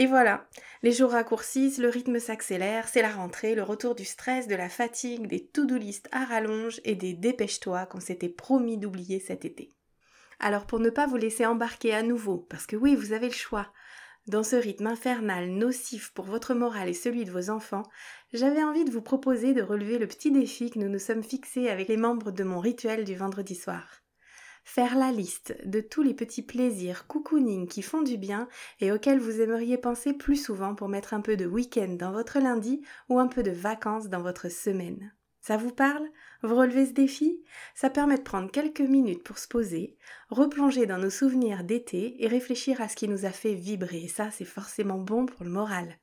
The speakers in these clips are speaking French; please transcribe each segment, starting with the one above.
Et voilà, les jours raccourcissent, le rythme s'accélère, c'est la rentrée, le retour du stress, de la fatigue, des to-do à rallonge et des dépêche-toi qu'on s'était promis d'oublier cet été. Alors pour ne pas vous laisser embarquer à nouveau, parce que oui, vous avez le choix, dans ce rythme infernal nocif pour votre morale et celui de vos enfants, j'avais envie de vous proposer de relever le petit défi que nous nous sommes fixés avec les membres de mon rituel du vendredi soir. Faire la liste de tous les petits plaisirs cocooning qui font du bien et auxquels vous aimeriez penser plus souvent pour mettre un peu de week-end dans votre lundi ou un peu de vacances dans votre semaine. Ça vous parle? Vous relevez ce défi? Ça permet de prendre quelques minutes pour se poser, replonger dans nos souvenirs d'été et réfléchir à ce qui nous a fait vibrer. Ça, c'est forcément bon pour le moral.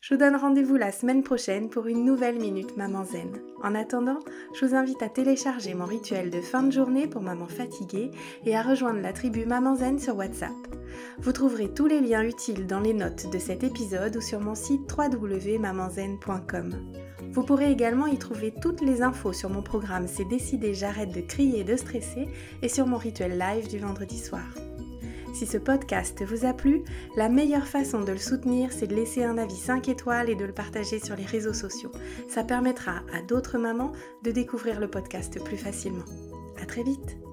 Je vous donne rendez-vous la semaine prochaine pour une nouvelle Minute Maman Zen. En attendant, je vous invite à télécharger mon rituel de fin de journée pour maman fatiguée et à rejoindre la tribu Maman Zen sur WhatsApp. Vous trouverez tous les liens utiles dans les notes de cet épisode ou sur mon site www.mamanzen.com. Vous pourrez également y trouver toutes les infos sur mon programme C'est décidé, j'arrête de crier et de stresser et sur mon rituel live du vendredi soir. Si ce podcast vous a plu, la meilleure façon de le soutenir, c'est de laisser un avis 5 étoiles et de le partager sur les réseaux sociaux. Ça permettra à d'autres mamans de découvrir le podcast plus facilement. À très vite!